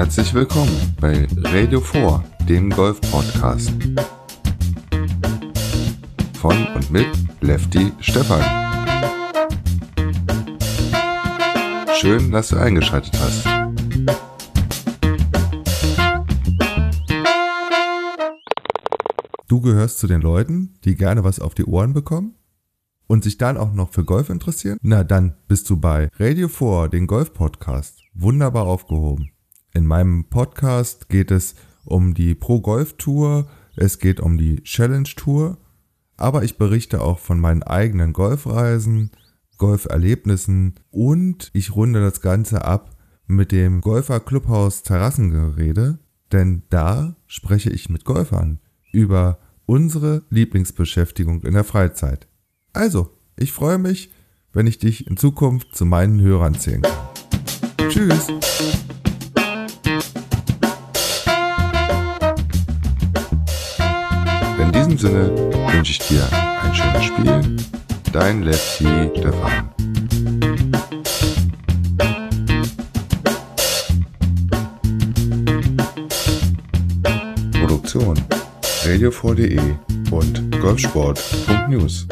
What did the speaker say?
Herzlich willkommen bei Radio 4, dem Golf-Podcast. Von und mit Lefty Stefan. Schön, dass du eingeschaltet hast. Du gehörst zu den Leuten, die gerne was auf die Ohren bekommen? Und sich dann auch noch für Golf interessieren? Na, dann bist du bei Radio 4, den Golf-Podcast, wunderbar aufgehoben. In meinem Podcast geht es um die Pro Golf Tour, es geht um die Challenge Tour, aber ich berichte auch von meinen eigenen Golfreisen, Golferlebnissen und ich runde das Ganze ab mit dem Golfer Clubhaus Terrassengerede, denn da spreche ich mit Golfern über unsere Lieblingsbeschäftigung in der Freizeit. Also, ich freue mich, wenn ich dich in Zukunft zu meinen Hörern zählen kann. Tschüss! In diesem Sinne wünsche ich dir ein schönes Spiel. Dein Lefty Stefan. Produktion radio4.de und golfsport.news.